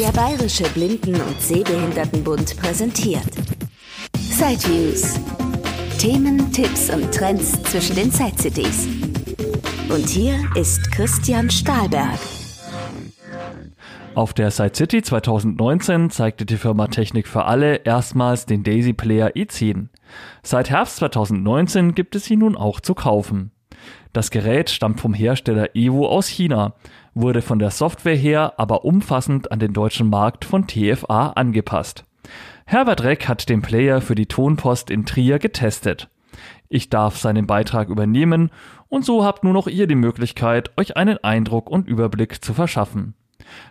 Der Bayerische Blinden- und Sehbehindertenbund präsentiert Sideviews. Themen, Tipps und Trends zwischen den Side-CDs. Und hier ist Christian Stahlberg. Auf der Side City 2019 zeigte die Firma Technik für alle erstmals den Daisy Player i10. Seit Herbst 2019 gibt es ihn nun auch zu kaufen. Das Gerät stammt vom Hersteller Evo aus China, wurde von der Software her aber umfassend an den deutschen Markt von TFA angepasst. Herbert Reck hat den Player für die Tonpost in Trier getestet. Ich darf seinen Beitrag übernehmen und so habt nur noch ihr die Möglichkeit, euch einen Eindruck und Überblick zu verschaffen.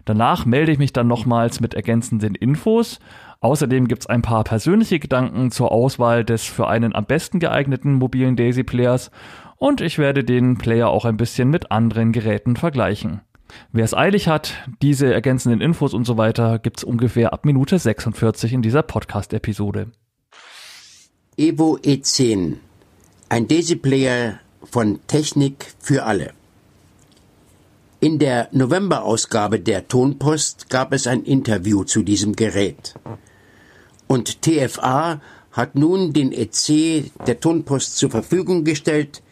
Danach melde ich mich dann nochmals mit ergänzenden Infos. Außerdem gibt's ein paar persönliche Gedanken zur Auswahl des für einen am besten geeigneten mobilen Daisy Players und ich werde den Player auch ein bisschen mit anderen Geräten vergleichen. Wer es eilig hat, diese ergänzenden Infos und so weiter gibt's ungefähr ab Minute 46 in dieser Podcast-Episode. Evo E10, ein Daisy-Player von Technik für alle. In der November-Ausgabe der Tonpost gab es ein Interview zu diesem Gerät. Und TFA hat nun den EC der Tonpost zur Verfügung gestellt.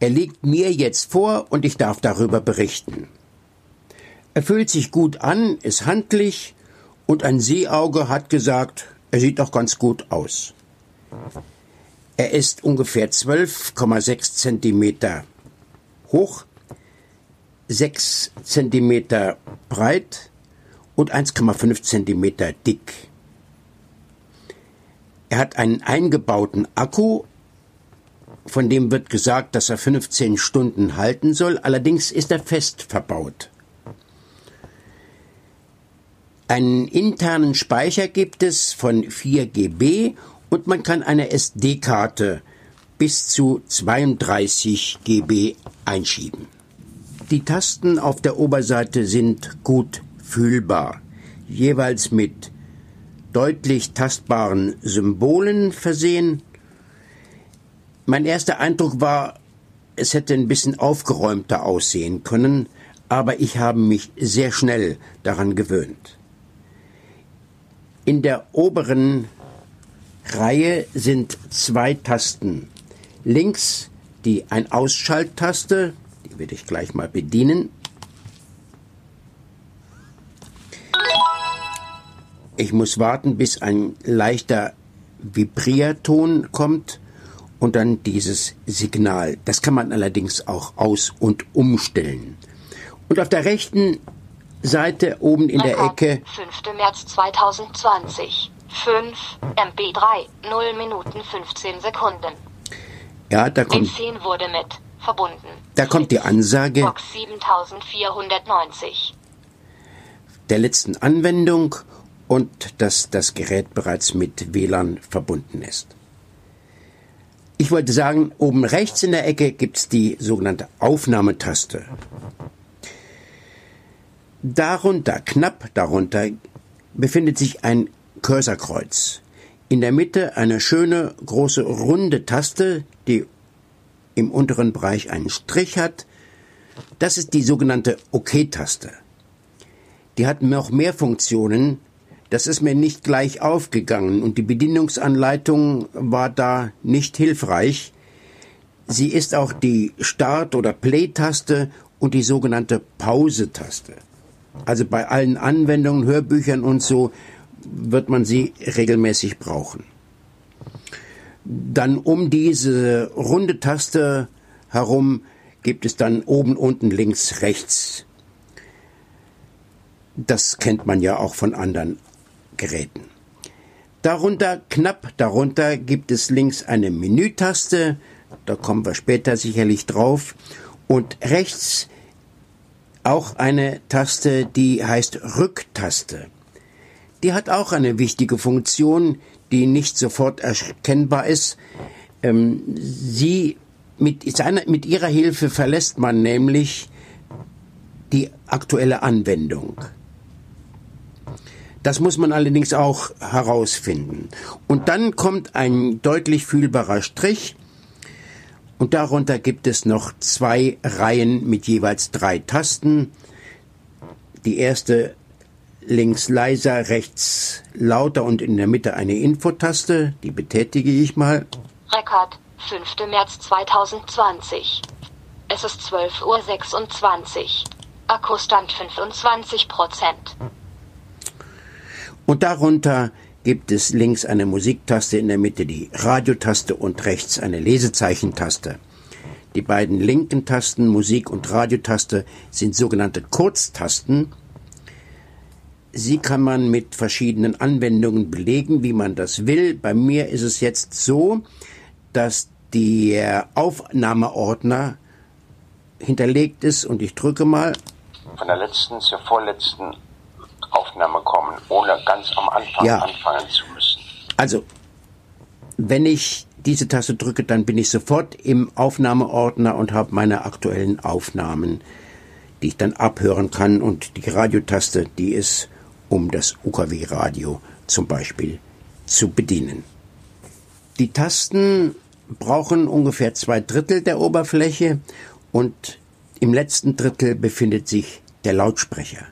Er liegt mir jetzt vor und ich darf darüber berichten. Er fühlt sich gut an, ist handlich und ein Seeauge hat gesagt, er sieht doch ganz gut aus. Er ist ungefähr 12,6 Zentimeter hoch, 6 Zentimeter breit und 1,5 Zentimeter dick. Er hat einen eingebauten Akku, von dem wird gesagt, dass er 15 Stunden halten soll, allerdings ist er fest verbaut. Einen internen Speicher gibt es von 4 GB und man kann eine SD-Karte bis zu 32 GB einschieben. Die Tasten auf der Oberseite sind gut fühlbar, jeweils mit deutlich tastbaren Symbolen versehen. Mein erster Eindruck war, es hätte ein bisschen aufgeräumter aussehen können, aber ich habe mich sehr schnell daran gewöhnt. In der oberen Reihe sind zwei Tasten. Links die Ein-Ausschalttaste, die werde ich gleich mal bedienen. Ich muss warten, bis ein leichter Vibrierton kommt und dann dieses Signal. Das kann man allerdings auch aus- und umstellen. Und auf der rechten Seite oben in der Ecke. 5. März 2020. 5 MB3, 0 Minuten 15 Sekunden. Ja, da kommt, B10 wurde mit verbunden. da kommt die Ansage Box 7490. der letzten Anwendung und dass das Gerät bereits mit WLAN verbunden ist. Ich wollte sagen, oben rechts in der Ecke gibt's die sogenannte Aufnahmetaste. Darunter, knapp darunter, befindet sich ein Cursorkreuz. In der Mitte eine schöne große runde Taste, die im unteren Bereich einen Strich hat. Das ist die sogenannte OK-Taste. Die hat noch mehr Funktionen. Das ist mir nicht gleich aufgegangen und die Bedienungsanleitung war da nicht hilfreich. Sie ist auch die Start- oder Play-Taste und die sogenannte Pause-Taste. Also bei allen Anwendungen, Hörbüchern und so wird man sie regelmäßig brauchen. Dann um diese runde Taste herum gibt es dann oben, unten, links, rechts. Das kennt man ja auch von anderen Geräten. Darunter, knapp darunter, gibt es links eine Menütaste, da kommen wir später sicherlich drauf, und rechts auch eine Taste, die heißt Rücktaste. Die hat auch eine wichtige Funktion, die nicht sofort erkennbar ist. Ähm, sie mit, seiner, mit ihrer Hilfe verlässt man nämlich die aktuelle Anwendung. Das muss man allerdings auch herausfinden. Und dann kommt ein deutlich fühlbarer Strich und darunter gibt es noch zwei Reihen mit jeweils drei Tasten. Die erste links leiser, rechts lauter und in der Mitte eine Infotaste. Die betätige ich mal. Rekord, 5. März 2020. Es ist 12.26 Uhr. Akkustand 25 Prozent. Und darunter gibt es links eine Musiktaste, in der Mitte die Radiotaste und rechts eine Lesezeichentaste. Die beiden linken Tasten, Musik- und Radiotaste, sind sogenannte Kurztasten. Sie kann man mit verschiedenen Anwendungen belegen, wie man das will. Bei mir ist es jetzt so, dass der Aufnahmeordner hinterlegt ist und ich drücke mal. Von der letzten zur vorletzten Aufnahme kommen, ohne ganz am Anfang Ja. anfangen zu müssen. Also, wenn ich diese Taste drücke, dann bin ich sofort im Aufnahmeordner und habe meine aktuellen Aufnahmen, die ich dann abhören kann. Und die Radiotaste, die ist, um das UKW-Radio zum Beispiel zu bedienen. Die Tasten brauchen ungefähr zwei Drittel der Oberfläche und im letzten Drittel befindet sich der Lautsprecher.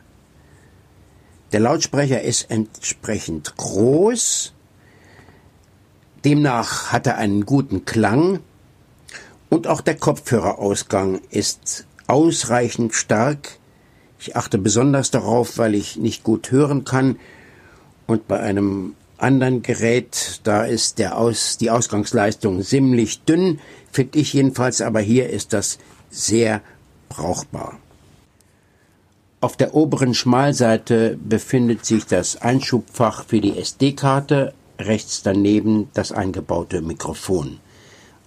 Der Lautsprecher ist entsprechend groß, demnach hat er einen guten Klang und auch der Kopfhörerausgang ist ausreichend stark. Ich achte besonders darauf, weil ich nicht gut hören kann und bei einem anderen Gerät, da ist der Aus, die Ausgangsleistung ziemlich dünn, finde ich jedenfalls, aber hier ist das sehr brauchbar. Auf der oberen Schmalseite befindet sich das Einschubfach für die SD-Karte, rechts daneben das eingebaute Mikrofon.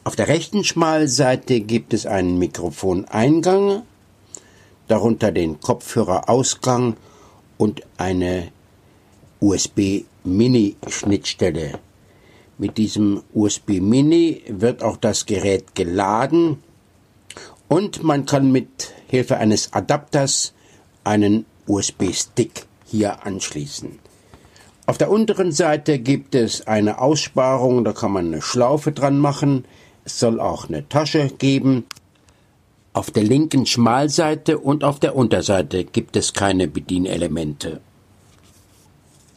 Auf der rechten Schmalseite gibt es einen Mikrofoneingang, darunter den Kopfhörerausgang und eine USB-Mini-Schnittstelle. Mit diesem USB-Mini wird auch das Gerät geladen und man kann mit Hilfe eines Adapters einen USB-Stick hier anschließen. Auf der unteren Seite gibt es eine Aussparung, da kann man eine Schlaufe dran machen. Es soll auch eine Tasche geben. Auf der linken Schmalseite und auf der Unterseite gibt es keine Bedienelemente.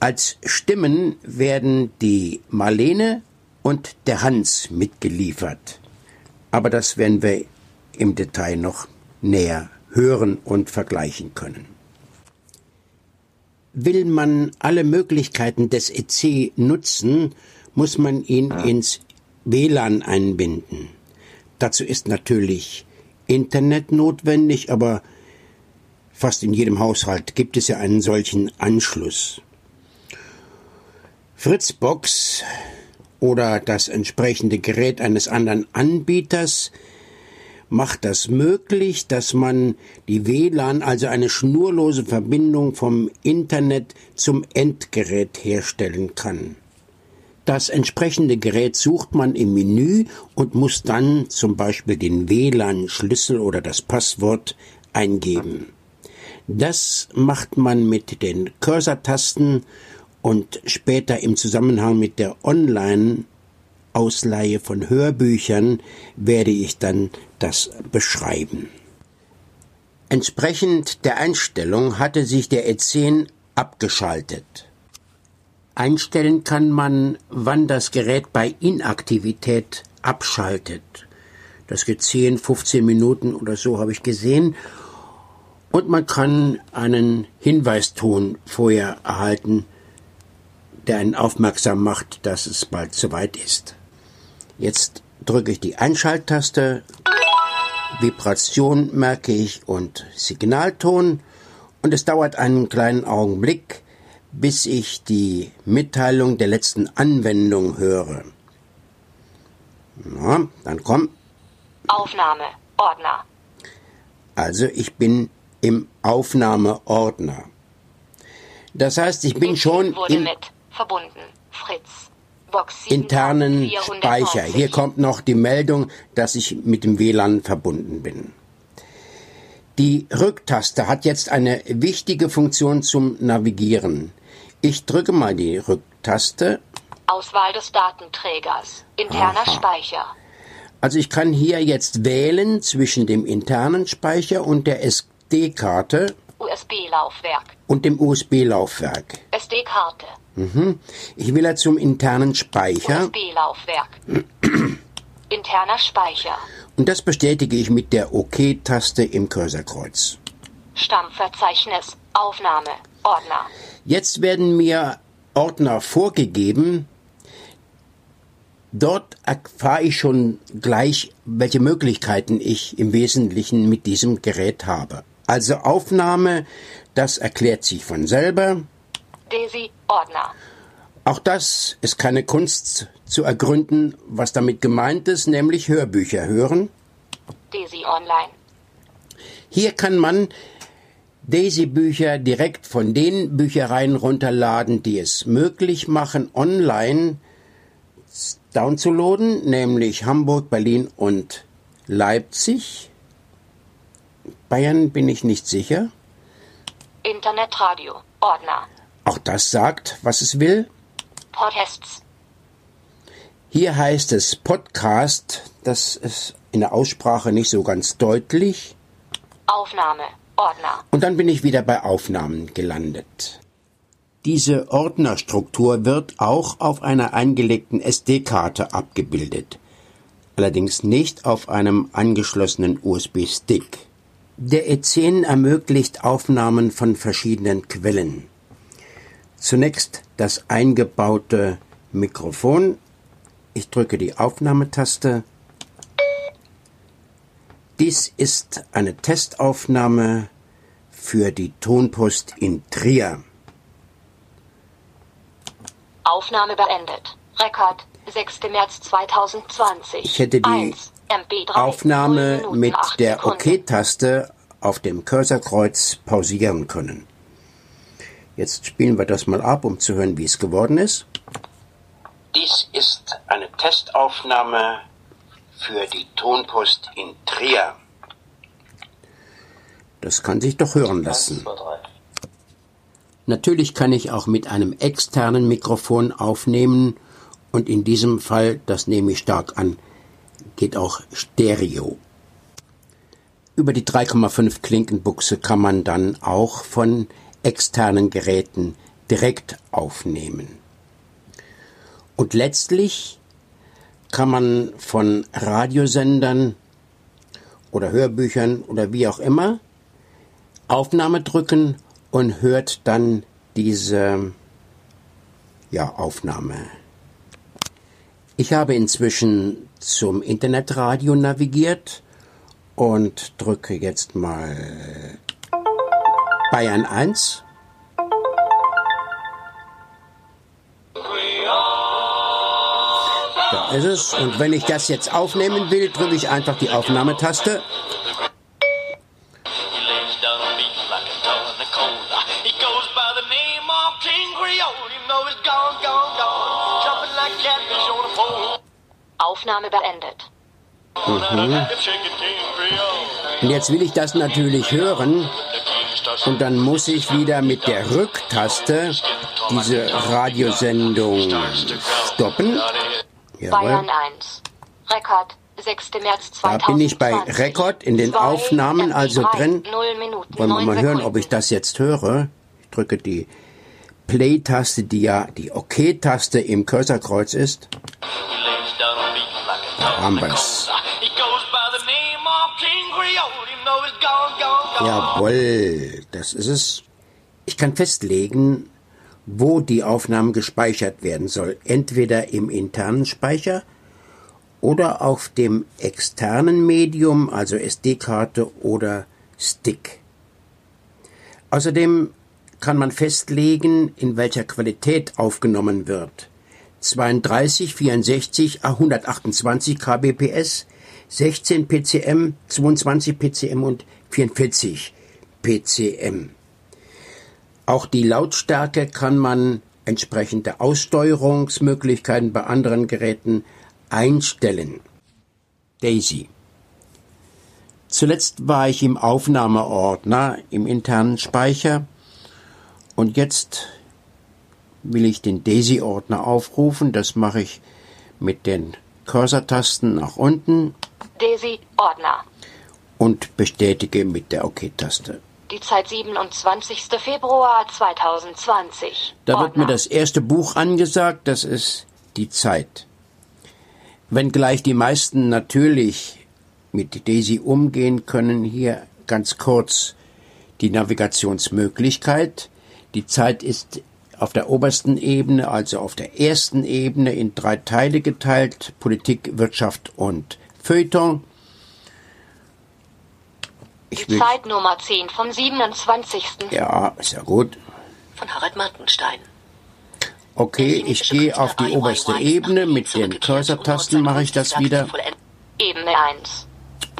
Als Stimmen werden die Marlene und der Hans mitgeliefert. Aber das werden wir im Detail noch näher hören und vergleichen können. Will man alle Möglichkeiten des EC nutzen, muss man ihn ins WLAN einbinden. Dazu ist natürlich Internet notwendig, aber fast in jedem Haushalt gibt es ja einen solchen Anschluss. Fritzbox oder das entsprechende Gerät eines anderen Anbieters macht das möglich, dass man die WLAN, also eine schnurlose Verbindung vom Internet zum Endgerät herstellen kann. Das entsprechende Gerät sucht man im Menü und muss dann zum Beispiel den WLAN-Schlüssel oder das Passwort eingeben. Das macht man mit den Cursor-Tasten und später im Zusammenhang mit der Online-Ausleihe von Hörbüchern werde ich dann das beschreiben. Entsprechend der Einstellung hatte sich der E10 abgeschaltet. Einstellen kann man, wann das Gerät bei Inaktivität abschaltet. Das geht 10, 15 Minuten oder so habe ich gesehen. Und man kann einen Hinweiston vorher erhalten, der einen aufmerksam macht, dass es bald soweit ist. Jetzt drücke ich die Einschalttaste, Vibration merke ich und Signalton und es dauert einen kleinen Augenblick, bis ich die Mitteilung der letzten Anwendung höre. Na, dann komm. Aufnahme. Ordner. Also ich bin im Aufnahmeordner. Das heißt, ich bin schon wurde im mit verbunden. Fritz. Internen 7490. Speicher. Hier kommt noch die Meldung, dass ich mit dem WLAN verbunden bin. Die Rücktaste hat jetzt eine wichtige Funktion zum Navigieren. Ich drücke mal die Rücktaste. Auswahl des Datenträgers. Interner Aha. Speicher. Also ich kann hier jetzt wählen zwischen dem internen Speicher und der SD-Karte. USB-Laufwerk. und dem USB-Laufwerk. SD-Karte. Ich will ja zum internen Speicher USB-Laufwerk. Interner Speicher. und das bestätige ich mit der OK-Taste im Cursorkreuz. Stammverzeichnis. Aufnahme. Ordner. Jetzt werden mir Ordner vorgegeben. Dort erfahre ich schon gleich, welche Möglichkeiten ich im Wesentlichen mit diesem Gerät habe. Also Aufnahme, das erklärt sich von selber. Desi. Ordner. Auch das ist keine Kunst zu ergründen, was damit gemeint ist, nämlich Hörbücher hören. Desi Online. Hier kann man Daisy-Bücher direkt von den Büchereien runterladen, die es möglich machen, online downzuladen, nämlich Hamburg, Berlin und Leipzig. Bayern bin ich nicht sicher. Internetradio. Ordner. Auch das sagt, was es will. Podcasts. Hier heißt es Podcast, das ist in der Aussprache nicht so ganz deutlich. Aufnahme. Ordner. Und dann bin ich wieder bei Aufnahmen gelandet. Diese Ordnerstruktur wird auch auf einer eingelegten SD-Karte abgebildet, allerdings nicht auf einem angeschlossenen USB-Stick. Der E10 ermöglicht Aufnahmen von verschiedenen Quellen. Zunächst das eingebaute Mikrofon. Ich drücke die Aufnahmetaste. Dies ist eine Testaufnahme für die Tonpost in Trier. Aufnahme beendet. Rekord. 6. März 2020. Ich hätte die 1. MP3. Aufnahme 0 Minuten, mit 8 der. OK-Taste auf dem Cursorkreuz pausieren können. Jetzt spielen wir das mal ab, um zu hören, wie es geworden ist. Dies ist eine Testaufnahme für die Tonpost in Trier. Das kann sich doch hören lassen. Natürlich kann ich auch mit einem externen Mikrofon aufnehmen und in diesem Fall, das nehme ich stark an, geht auch Stereo. Über die 3,5 Klinkenbuchse kann man dann auch von externen Geräten direkt aufnehmen. Und letztlich kann man von Radiosendern oder Hörbüchern oder wie auch immer Aufnahme drücken und hört dann diese ja, Aufnahme. Ich habe inzwischen zum Internetradio navigiert und drücke jetzt mal Bayern 1. Da ist es. Und wenn ich das jetzt aufnehmen will, drücke ich einfach die Aufnahmetaste. Aufnahme beendet. Creole. Und jetzt will ich das natürlich hören. Und dann muss ich wieder mit der Rücktaste diese Radiosendung stoppen. Bayern Jawohl. 1. Rekord. 6. März Da 2020. bin ich bei Rekord in den 2 Aufnahmen also MP3, drin. 0 Minuten, Wollen wir 9 mal hören, ob ich das jetzt höre. Ich drücke die Play-Taste, die ja die OK-Taste im Cursorkreuz ist. Da haben wir's. Jawohl, das ist es. Ich kann festlegen, wo die Aufnahme gespeichert werden soll. Entweder im internen Speicher oder auf dem externen Medium, also SD-Karte oder Stick. Außerdem kann man festlegen, in welcher Qualität aufgenommen wird. 32, 64, 128 kbps, 16 PCM, 22 PCM und 44 PCM. Auch die Lautstärke kann man entsprechend der Aussteuerungsmöglichkeiten bei anderen Geräten einstellen. Daisy. Zuletzt war ich im Aufnahmeordner im internen Speicher und jetzt will ich den Daisy-Ordner aufrufen. Das mache ich mit den Cursor-Tasten nach unten Desi Ordner. Und bestätige mit der OK-Taste. Die Zeit 27. Februar 2020. Da wird mir Ordner. das erste Buch angesagt, das ist die Zeit. Wenngleich die meisten natürlich mit Daisy umgehen können, hier ganz kurz die Navigationsmöglichkeit. Die Zeit ist auf der obersten Ebene, also auf der ersten Ebene, in drei Teile geteilt: Politik, Wirtschaft und Feuilleton. Ich Die will, Zeit Nummer 10 vom 27. ja, ist ja gut. Von Harald Martenstein. Okay, ich gehe auf die oberste Ebene. Mit den Cursor-Tasten mache ich das wieder. Ebene 1.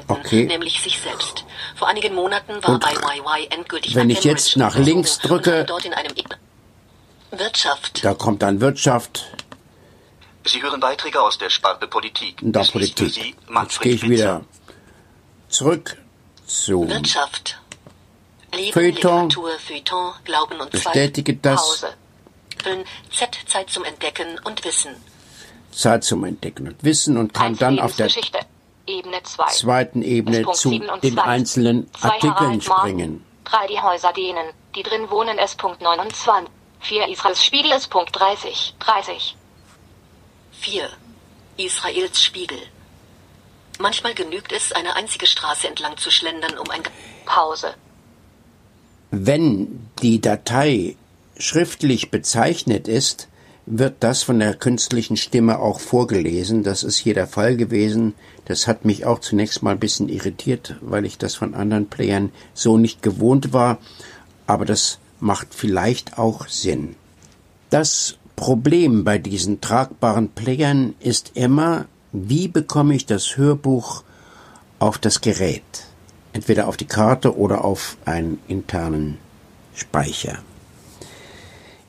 Okay. Nämlich sich selbst. Vor einigen Monaten war Und IYY endgültig wenn ich jetzt nach links drücke- dort in einem E- Wirtschaft. Da kommt dann Wirtschaft Sie hören Beiträge aus der Sparte Politik. da Politik. Sie Jetzt gehe ich wieder zurück zu Wirtschaft. Leben, Feuilleton. Literatur, Feuilleton, Glauben und Bestätige das. Pause. Z. Zeit zum Entdecken und Wissen. Zeit zum Entdecken und Wissen und kann Eins dann auf der. Ebene 2. zweiten Ebene zu 27. den einzelnen Zwei Artikeln Harald springen. Drei die Häuser denen, die drin wohnen S. Punkt 29. Vier Israels Spiegel S. Punkt 30. 30. 4. Israels Spiegel. Manchmal genügt es, eine einzige Straße entlang zu schlendern, um ein... Pause. Wenn die Datei schriftlich bezeichnet ist, wird das von der künstlichen Stimme auch vorgelesen. Das ist hier der Fall gewesen. Das hat mich auch zunächst mal ein bisschen irritiert, weil ich das von anderen Playern so nicht gewohnt war. Aber das macht vielleicht auch Sinn. Das Problem bei diesen tragbaren Playern ist immer, wie bekomme ich das Hörbuch auf das Gerät? Entweder auf die Karte oder auf einen internen Speicher.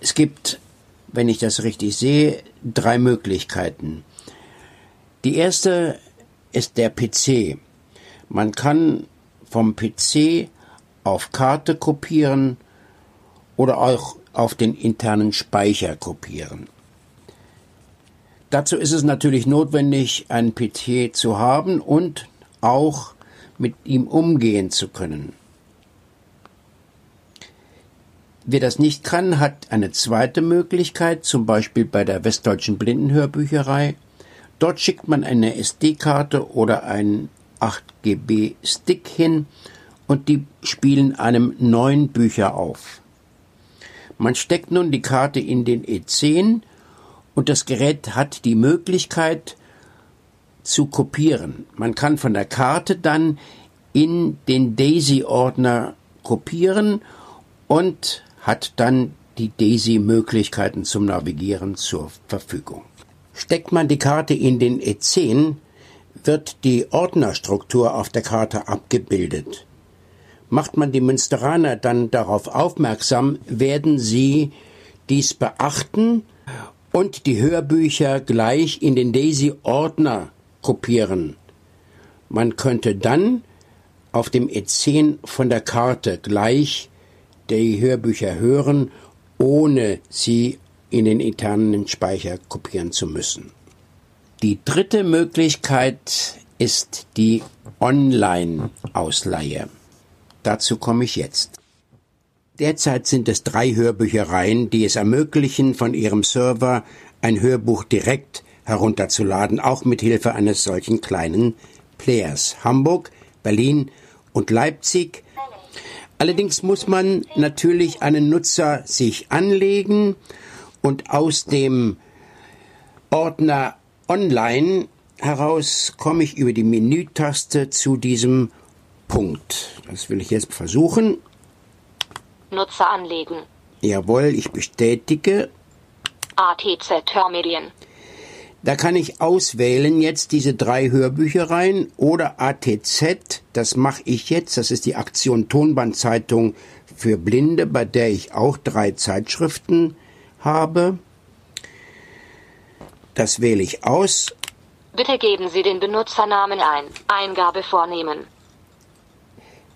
Es gibt, wenn ich das richtig sehe, drei Möglichkeiten. Die erste ist der PC. Man kann vom PC auf Karte kopieren oder auch auf den internen Speicher kopieren. Dazu ist es natürlich notwendig, einen PC zu haben und auch mit ihm umgehen zu können. Wer das nicht kann, hat eine zweite Möglichkeit, zum Beispiel bei der Westdeutschen Blindenhörbücherei. Dort schickt man eine SD-Karte oder einen 8GB-Stick hin und die spielen einem neuen Bücher auf. Man steckt nun die Karte in den E10 und das Gerät hat die Möglichkeit zu kopieren. Man kann von der Karte dann in den Daisy-Ordner kopieren und hat dann die Daisy-Möglichkeiten zum Navigieren zur Verfügung. Steckt man die Karte in den E10, wird die Ordnerstruktur auf der Karte abgebildet. Macht man die Münsteraner dann darauf aufmerksam, werden sie dies beachten und die Hörbücher gleich in den Daisy-Ordner kopieren. Man könnte dann auf dem E10 von der Karte gleich die Hörbücher hören, ohne sie in den internen Speicher kopieren zu müssen. Die dritte Möglichkeit ist die Online-Ausleihe. Dazu komme ich jetzt. Derzeit sind es drei Hörbüchereien, die es ermöglichen, von ihrem Server ein Hörbuch direkt herunterzuladen, auch mit Hilfe eines solchen kleinen Players. Hamburg, Berlin und Leipzig. Allerdings muss man natürlich einen Nutzer sich anlegen und aus dem Ordner Online heraus komme ich über die Menütaste zu diesem Punkt. Das will ich jetzt versuchen. Nutzer anlegen. Jawohl, ich bestätige. ATZ Hörmedien. Da kann ich auswählen jetzt diese drei Hörbüchereien oder ATZ. Das mache ich jetzt. Das ist die Aktion Tonbandzeitung für Blinde, bei der ich auch drei Zeitschriften habe. Das wähle ich aus. Bitte geben Sie den Benutzernamen ein. Eingabe vornehmen.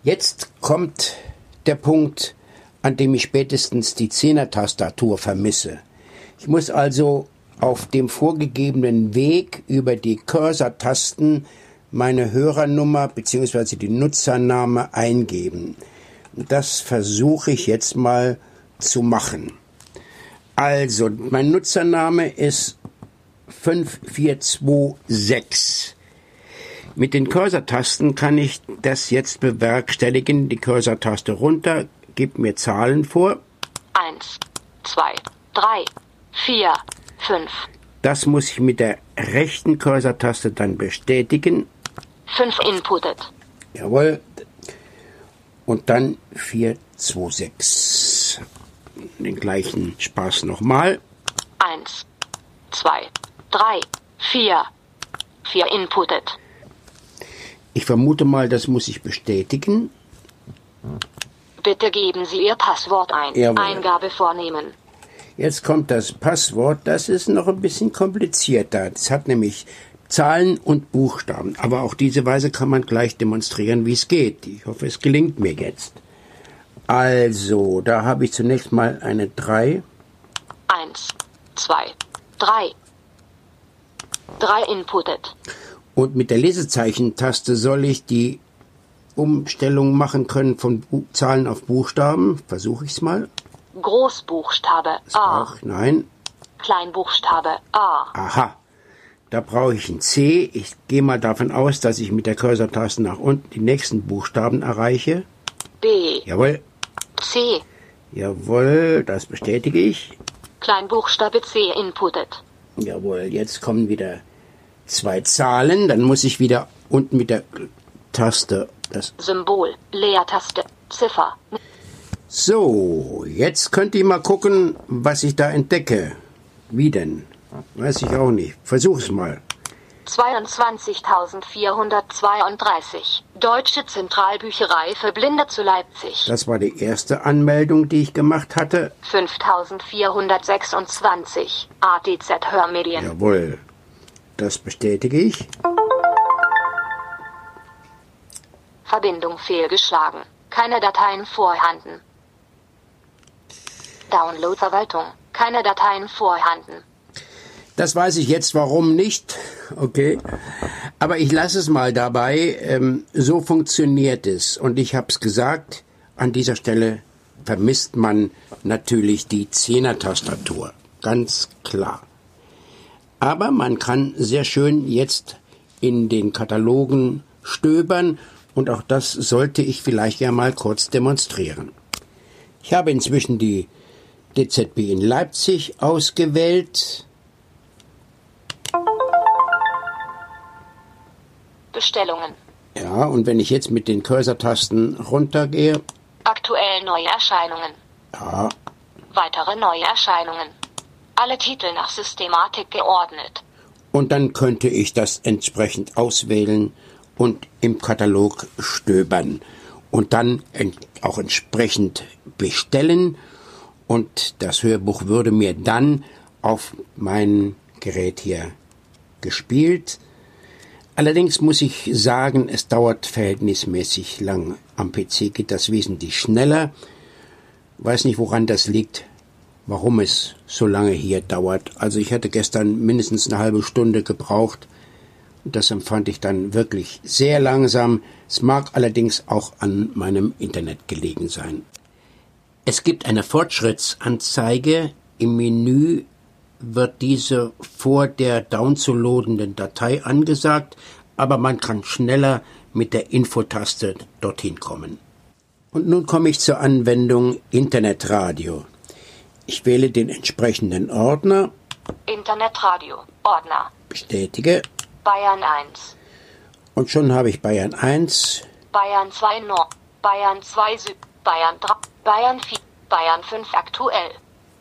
Jetzt kommt der Punkt, an dem ich spätestens die Zehner-Tastatur vermisse. Ich muss also auf dem vorgegebenen Weg über die Cursor-Tasten meine Hörernummer bzw. die Nutzername eingeben. Das versuche ich jetzt mal zu machen. Also, mein Nutzername ist 5426. Mit den Cursor-Tasten kann ich das jetzt bewerkstelligen. Die Cursor-Taste runter, gibt mir Zahlen vor. 1, 2, 3, 4, 5, Das muss ich mit der rechten Cursor-Taste dann bestätigen. 5 inputted. Jawohl. Und dann 426. Den gleichen Spaß nochmal. 1, 2, 3, 4, 4 inputted. Ich vermute mal, das muss ich bestätigen. Bitte geben Sie Ihr Passwort ein. Jawohl. Eingabe vornehmen. Jetzt kommt das Passwort. Das ist noch ein bisschen komplizierter. Das hat nämlich Zahlen und Buchstaben. Aber auf diese Weise kann man gleich demonstrieren, wie es geht. Ich hoffe, es gelingt mir jetzt. Also, da habe ich zunächst mal eine 3. 1, 2, 3. 3 inputted. Und mit der Lesezeichentaste soll ich die Umstellung machen können von Bu Zahlen auf Buchstaben. Versuche ich es mal. Großbuchstabe A. Ach, nein. Kleinbuchstabe A. Aha. Da brauche ich ein C. Ich gehe mal davon aus, dass ich mit der Cursor-Taste nach unten die nächsten Buchstaben erreiche. B. Jawohl. C. Jawohl, das bestätige ich. Kleinbuchstabe C inputted. Jawohl, jetzt kommen wieder zwei Zahlen. Dann muss ich wieder unten mit der Taste das. Symbol. Leertaste. Ziffer. So, jetzt könnt ihr mal gucken, was ich da entdecke. Wie denn? Weiß ich auch nicht. Versuch's mal. 22.432. Deutsche Zentralbücherei für Blinde zu Leipzig. Das war die erste Anmeldung, die ich gemacht hatte. 5426. ATZ Hörmedien. Jawohl. Das bestätige ich. Verbindung fehlgeschlagen. Keine Dateien vorhanden. Download-Verwaltung. Keine Dateien vorhanden. Das weiß ich jetzt, warum nicht. Okay. Aber ich lasse es mal dabei. Ähm, so funktioniert es. Und ich habe es gesagt, an dieser Stelle vermisst man natürlich die Zehner-Tastatur. Ganz klar. Aber man kann sehr schön jetzt in den Katalogen stöbern und auch das sollte ich vielleicht ja mal kurz demonstrieren. Ich habe inzwischen die DZB in Leipzig ausgewählt. Bestellungen. Ja, und wenn ich jetzt mit den Cursor-Tasten runtergehe, Aktuell Neuerscheinungen. ja, Weitere Neuerscheinungen. Alle Titel nach Systematik geordnet. und dann könnte ich das entsprechend auswählen und im Katalog stöbern und dann auch entsprechend bestellen und das Hörbuch würde mir dann auf mein Gerät hier gespielt. Allerdings muss ich sagen, es dauert verhältnismäßig lang. Am PC geht das wesentlich schneller. Weiß nicht, woran das liegt, warum es so lange hier dauert. Also ich hatte gestern mindestens eine halbe Stunde gebraucht. Das empfand ich dann wirklich sehr langsam. Es mag allerdings auch an meinem Internet gelegen sein. Es gibt eine Fortschrittsanzeige. Im Menü wird diese vor der downzulodenden Datei angesagt, aber man kann schneller mit der Infotaste dorthin kommen. Und nun komme ich zur Anwendung Internetradio. Ich wähle den entsprechenden Ordner, Internetradio. Ordner. bestätige Bayern 1. und schon habe ich Bayern 1, Bayern 2 Nord. Bayern 2 Süd. Bayern 3. Bayern 4. Bayern 5 aktuell.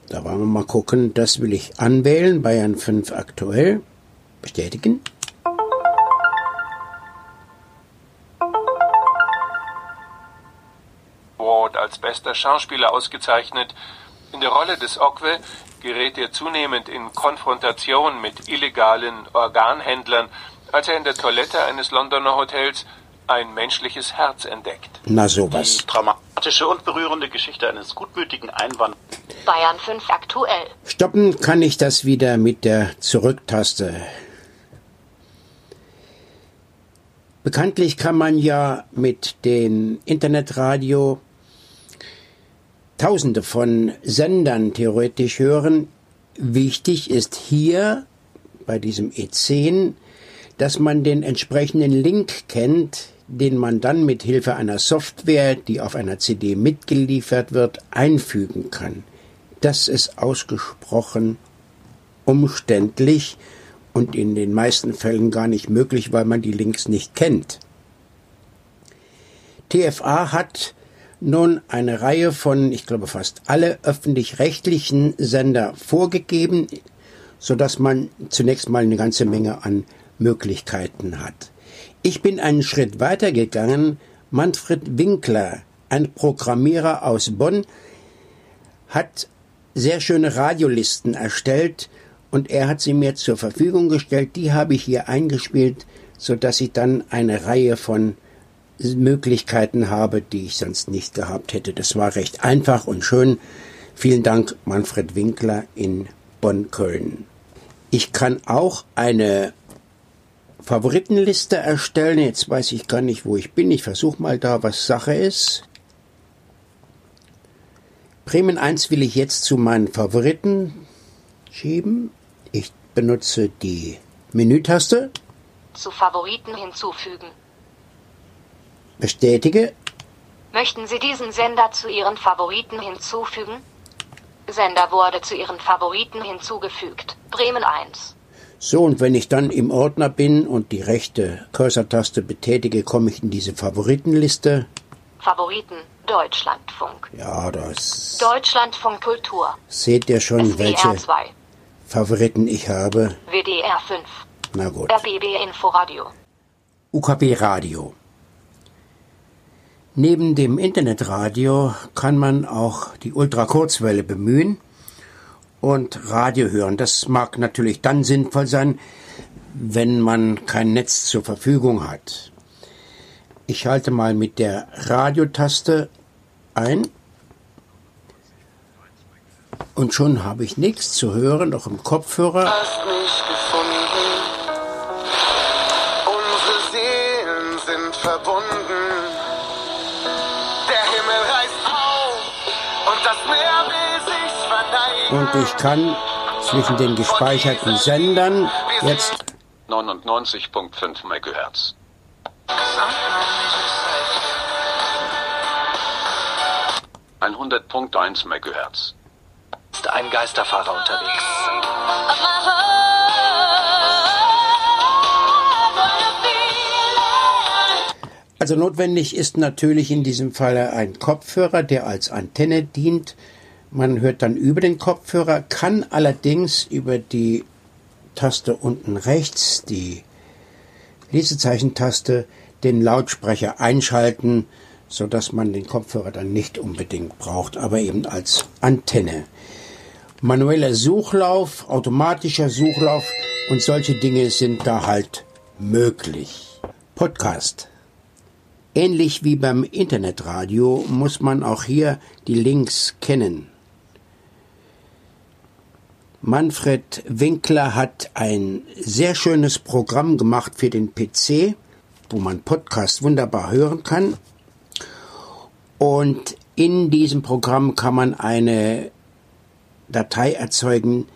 da wollen wir mal gucken, das will ich anwählen, Bayern 5 aktuell, bestätigen. Ward als bester Schauspieler ausgezeichnet. In der Rolle des Okwe gerät er zunehmend in Konfrontation mit illegalen Organhändlern, als er in der Toilette eines Londoner Hotels ein menschliches Herz entdeckt. Na sowas. Die dramatische und berührende Geschichte eines gutmütigen Einwanderers. Bayern 5 aktuell. Stoppen kann ich das wieder mit der Zurücktaste. Bekanntlich kann man ja mit dem Internetradio tausende von Sendern theoretisch hören. Wichtig ist hier bei diesem E10, dass man den entsprechenden Link kennt, den man dann mit Hilfe einer Software, die auf einer CD mitgeliefert wird, einfügen kann. Das ist ausgesprochen umständlich und in den meisten Fällen gar nicht möglich, weil man die Links nicht kennt. TFA hat nun eine Reihe von, ich glaube fast alle öffentlich-rechtlichen Sender vorgegeben, so dass man zunächst mal eine ganze Menge an Möglichkeiten hat. Ich bin einen Schritt weiter gegangen. Manfred Winkler, ein Programmierer aus Bonn, hat sehr schöne Radiolisten erstellt und er hat sie mir zur Verfügung gestellt. Die habe ich hier eingespielt, so dass ich dann eine Reihe von Möglichkeiten habe, die ich sonst nicht gehabt hätte. Das war recht einfach und schön. Vielen Dank, Manfred Winkler in Bonn-Köln. Ich kann auch eine Favoritenliste erstellen. Jetzt weiß ich gar nicht, wo ich bin. Ich versuche mal da, was Sache ist. Bremen 1 will ich jetzt zu meinen Favoriten schieben. Ich benutze die Menütaste. Zu Favoriten hinzufügen. Bestätige. Möchten Sie diesen Sender zu Ihren Favoriten hinzufügen? Sender wurde zu Ihren Favoriten hinzugefügt. Bremen 1. So, und wenn ich dann im Ordner bin und die rechte Cursor-Taste betätige, komme ich in diese Favoritenliste. Favoriten Deutschlandfunk. Ja, das Deutschlandfunk Kultur. seht ihr schon, SWR welche 2. Favoriten ich habe. WDR 5. Na gut. RBB Inforadio. UKW Radio. Neben dem Internetradio kann man auch die Ultrakurzwelle bemühen und Radio hören. Das mag natürlich dann sinnvoll sein, wenn man kein Netz zur Verfügung hat. Ich schalte mal mit der Radiotaste ein. Und schon habe ich nichts zu hören, doch im Kopfhörer. Hast mich gefunden. Unsere Seelen sind verbunden. Und ich kann zwischen den gespeicherten Sendern jetzt 99.5 MHz. 100.1 MHz. Ist ein Geisterfahrer unterwegs. Also notwendig ist natürlich in diesem Falle ein Kopfhörer, der als Antenne dient. Man hört dann über den Kopfhörer, kann allerdings über die Taste unten rechts, die Lesezeichentaste, den Lautsprecher einschalten, so dass man den Kopfhörer dann nicht unbedingt braucht, aber eben als Antenne. Manueller Suchlauf, automatischer Suchlauf und solche Dinge sind da halt möglich. Podcast. Ähnlich wie beim Internetradio muss man auch hier die Links kennen. Manfred Winkler hat ein sehr schönes Programm gemacht für den PC, wo man Podcast wunderbar hören kann. Und in diesem Programm kann man eine Datei erzeugen,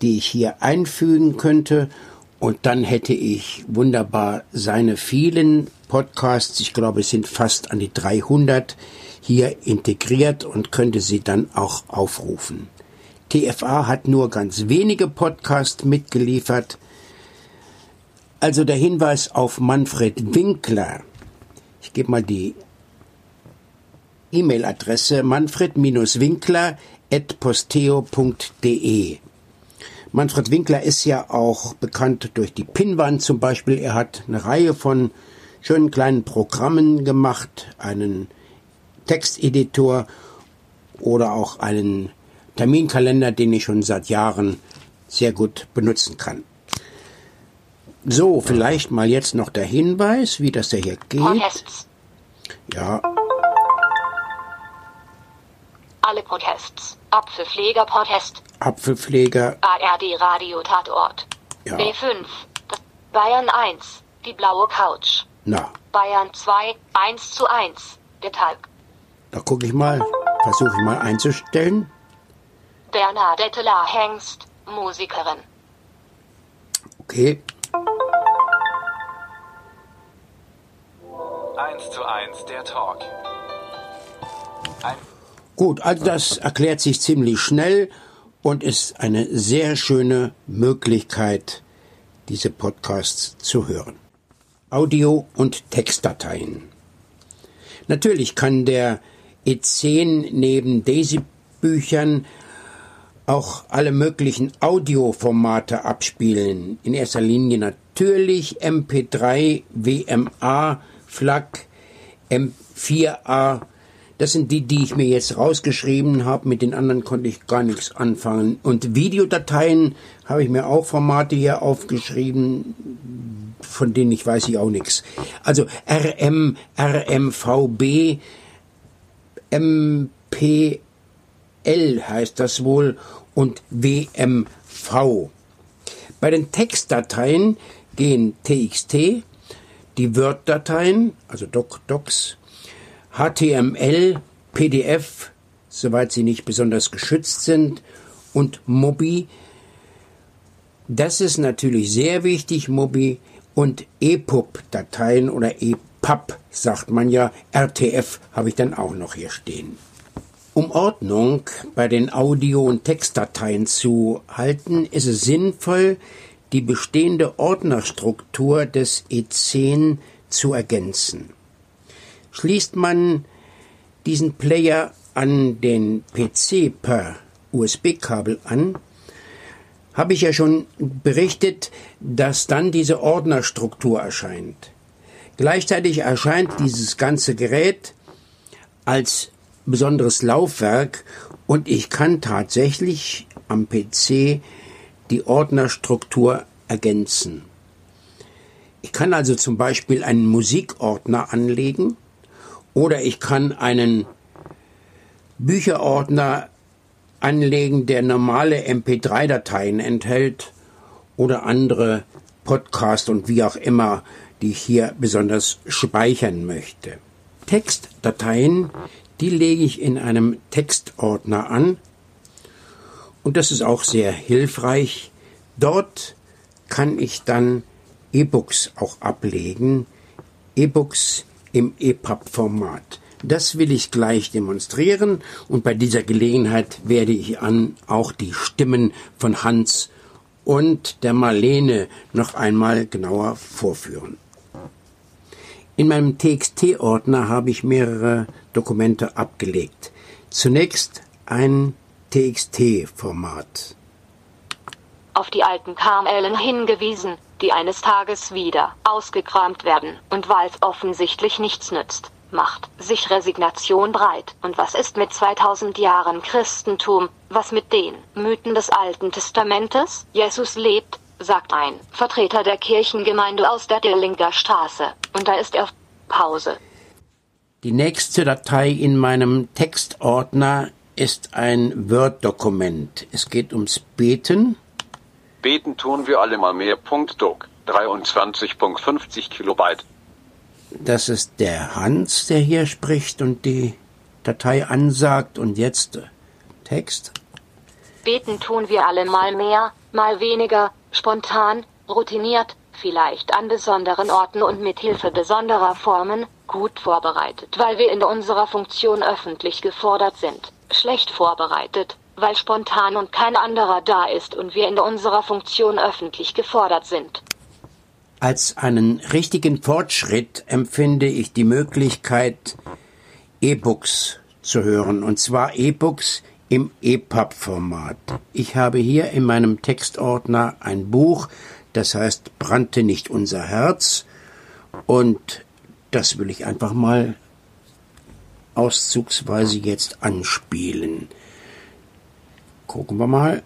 die ich hier einfügen könnte. Und dann hätte ich wunderbar seine vielen Podcasts, ich glaube es sind fast an die 300, hier integriert und könnte sie dann auch aufrufen. TFA hat nur ganz wenige Podcasts mitgeliefert. Also der Hinweis auf Manfred Winkler. Ich gebe mal die E-Mail-Adresse manfred-winkler.posteo.de. Manfred Winkler ist ja auch bekannt durch die Pinnwand zum Beispiel. Er hat eine Reihe von schönen kleinen Programmen gemacht, einen Texteditor oder auch einen Terminkalender, den ich schon seit Jahren sehr gut benutzen kann. So, vielleicht mal jetzt noch der Hinweis, wie das da hier geht. Podcasts. Ja, Alle Podcasts. Apfelpfleger Podcast. Apfelpfleger, ARD Radio Tatort. Ja. B5. Das Bayern 1. Die blaue Couch. na, Bayern 2. 1 zu 1. Der Talg. da gucke ich mal. Versuche ich mal einzustellen. Bernadette La Hengst, Musikerin. Okay. 1 zu 1, der Talk. Ein Gut, also das erklärt sich ziemlich schnell und ist eine sehr schöne Möglichkeit, diese Podcasts zu hören. Audio- und Textdateien. Natürlich kann der E10 neben Daisy-Büchern auch alle möglichen Audioformate abspielen. In erster Linie natürlich MP3, WMA, FLAC, M4A. Das sind die, die ich mir jetzt rausgeschrieben habe. Mit den anderen konnte ich gar nichts anfangen. Und Videodateien habe ich mir auch Formate hier aufgeschrieben, von denen ich weiß ich auch nichts. Also RM, RMVB, MPL heißt das wohl und WMV. Bei den Textdateien gehen TXT, die Word-Dateien, also Doc, Docs, HTML, PDF, soweit sie nicht besonders geschützt sind, und Mobi. Das ist natürlich sehr wichtig, Mobi, und EPUB-Dateien oder EPUB, sagt man ja. RTF habe ich dann auch noch hier stehen. Um Ordnung bei den Audio- und Textdateien zu halten, ist es sinnvoll, die bestehende Ordnerstruktur des E10 zu ergänzen. Schließt man diesen Player an den PC per USB-Kabel an, habe ich ja schon berichtet, dass dann diese Ordnerstruktur erscheint. Gleichzeitig erscheint dieses ganze Gerät als besonderes Laufwerk und ich kann tatsächlich am PC die Ordnerstruktur ergänzen. Ich kann also zum Beispiel einen Musikordner anlegen oder ich kann einen Bücherordner anlegen, der normale MP3-Dateien enthält oder andere Podcast und wie auch immer, die ich hier besonders speichern möchte. Textdateien, die lege ich in einem Textordner an und das ist auch sehr hilfreich. Dort kann ich dann E-Books auch ablegen, E-Books im EPUB-Format. Das will ich gleich demonstrieren und bei dieser Gelegenheit werde ich an auch die Stimmen von Hans und der Marlene noch einmal genauer vorführen. In meinem TXT-Ordner habe ich mehrere Dokumente abgelegt. Zunächst ein TXT-Format. Auf die alten Kamellen hingewiesen, die eines Tages wieder ausgekramt werden, und weil es offensichtlich nichts nützt, macht sich Resignation breit. Und was ist mit 2000 Jahren Christentum? Was mit den Mythen des Alten Testamentes? Jesus lebt, sagt ein Vertreter der Kirchengemeinde aus der Dillinger Straße. Und da ist er. Pause. Die nächste Datei in meinem Textordner ist ein Word-Dokument. Es geht ums Beten. Beten tun wir alle mal mehr. Punkt Doc. 23.50 Kilobyte. Das ist der Hans, der hier spricht und die Datei ansagt. Und jetzt Text. Beten tun wir alle mal mehr, mal weniger, spontan, routiniert, vielleicht an besonderen Orten und mit Hilfe besonderer Formen, gut vorbereitet, weil wir in unserer Funktion öffentlich gefordert sind, schlecht vorbereitet, weil spontan und kein anderer da ist und wir in unserer Funktion öffentlich gefordert sind. Als einen richtigen Fortschritt empfinde ich die Möglichkeit, E-Books zu hören, und zwar E-Books im EPUB-Format. Ich habe hier in meinem Textordner ein Buch, das heißt Brannte nicht unser Herz, und das will ich einfach mal auszugsweise jetzt anspielen. Gucken wir mal.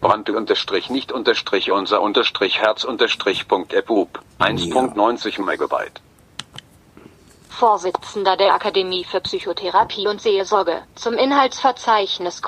Brannte unterstrich nicht unterstrich unser unterstrich Herz unterstrich Punkt EPUB. 1.90 Megabyte. Vorsitzender der Akademie für Psychotherapie und Seelsorge, zum Inhaltsverzeichnis,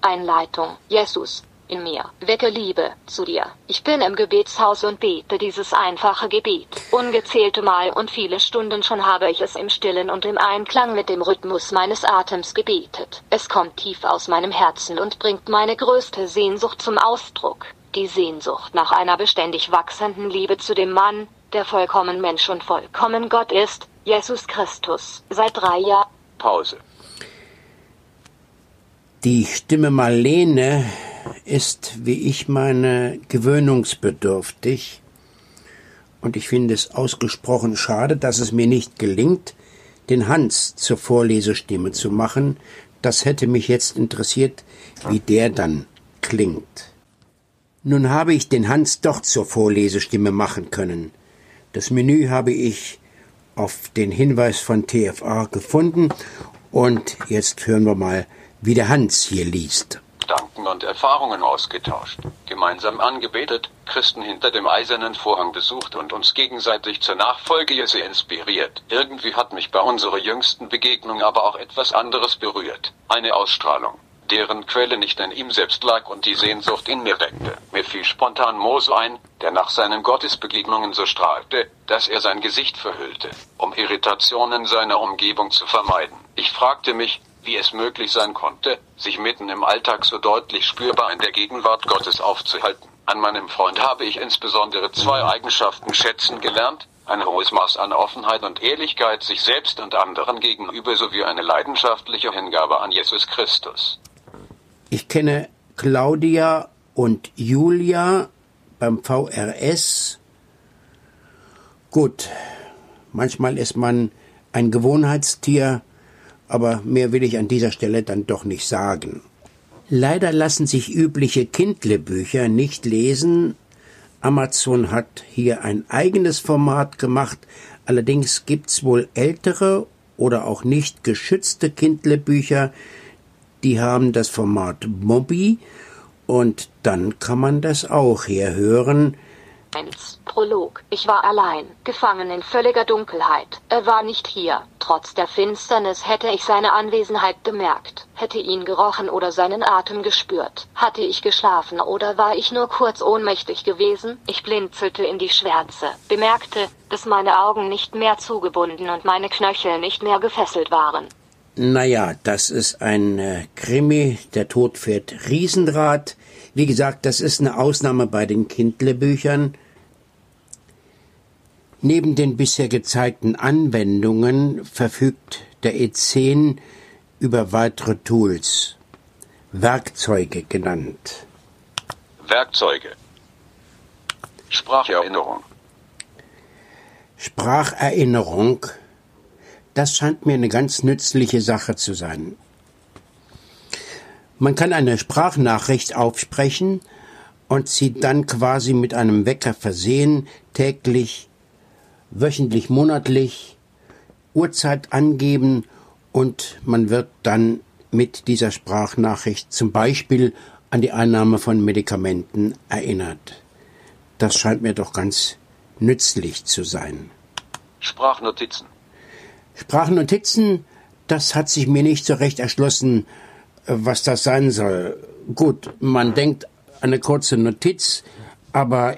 Einleitung, Jesus, in mir. Wecke Liebe zu dir. Ich bin im Gebetshaus und bete dieses einfache Gebet. Ungezählte Mal und viele Stunden schon habe ich es im Stillen und im Einklang mit dem Rhythmus meines Atems gebetet. Es kommt tief aus meinem Herzen und bringt meine größte Sehnsucht zum Ausdruck. Die Sehnsucht nach einer beständig wachsenden Liebe zu dem Mann, der vollkommen Mensch und vollkommen Gott ist, Jesus Christus. Seit drei Jahren. Pause. Die Stimme Marlene ist, wie ich meine, gewöhnungsbedürftig. Und ich finde es ausgesprochen schade, dass es mir nicht gelingt, den Hans zur Vorlesestimme zu machen. Das hätte mich jetzt interessiert, wie der dann klingt. Nun habe ich den Hans doch zur Vorlesestimme machen können. Das Menü habe ich auf den Hinweis von TFA gefunden und jetzt hören wir mal, wie der Hans hier liest. Gedanken und Erfahrungen ausgetauscht, gemeinsam angebetet, Christen hinter dem eisernen Vorhang besucht und uns gegenseitig zur Nachfolge Jesu inspiriert. Irgendwie hat mich bei unserer jüngsten Begegnung aber auch etwas anderes berührt. Eine Ausstrahlung, deren Quelle nicht in ihm selbst lag und die Sehnsucht in mir weckte. Mir fiel spontan Mose ein, der nach seinen Gottesbegegnungen so strahlte, dass er sein Gesicht verhüllte, um Irritationen seiner Umgebung zu vermeiden. Ich fragte mich, wie es möglich sein konnte, sich mitten im Alltag so deutlich spürbar in der Gegenwart Gottes aufzuhalten. An meinem Freund habe ich insbesondere zwei Eigenschaften schätzen gelernt, ein hohes Maß an Offenheit und Ehrlichkeit sich selbst und anderen gegenüber sowie eine leidenschaftliche Hingabe an Jesus Christus. Ich kenne Claudia und Julia beim VRS. Gut, manchmal ist man ein Gewohnheitstier, aber mehr will ich an dieser Stelle dann doch nicht sagen. Leider lassen sich übliche Kindle-Bücher nicht lesen. Amazon hat hier ein eigenes Format gemacht, allerdings gibt's wohl ältere oder auch nicht geschützte Kindle-Bücher, die haben das Format Mobi und dann kann man das auch herhören. 1. Prolog. Ich war allein, gefangen in völliger Dunkelheit. Er war nicht hier. Trotz der Finsternis hätte ich seine Anwesenheit bemerkt, hätte ihn gerochen oder seinen Atem gespürt. Hatte ich geschlafen oder war ich nur kurz ohnmächtig gewesen? Ich blinzelte in die Schwärze, bemerkte, dass meine Augen nicht mehr zugebunden und meine Knöchel nicht mehr gefesselt waren. Naja, das ist ein äh, Krimi, der Tod fährt Riesendraht. Wie gesagt, das ist eine Ausnahme bei den Kindle-Büchern. Neben den bisher gezeigten Anwendungen verfügt der E10 über weitere Tools, Werkzeuge genannt. Werkzeuge. Spracherinnerung. Spracherinnerung, das scheint mir eine ganz nützliche Sache zu sein. Man kann eine Sprachnachricht aufsprechen und sie dann quasi mit einem Wecker versehen, täglich, wöchentlich, monatlich, Uhrzeit angeben und man wird dann mit dieser Sprachnachricht zum Beispiel an die Einnahme von Medikamenten erinnert. Das scheint mir doch ganz nützlich zu sein. Sprachnotizen. Sprachnotizen, das hat sich mir nicht so recht erschlossen, was das sein soll. Gut, man denkt eine kurze Notiz, aber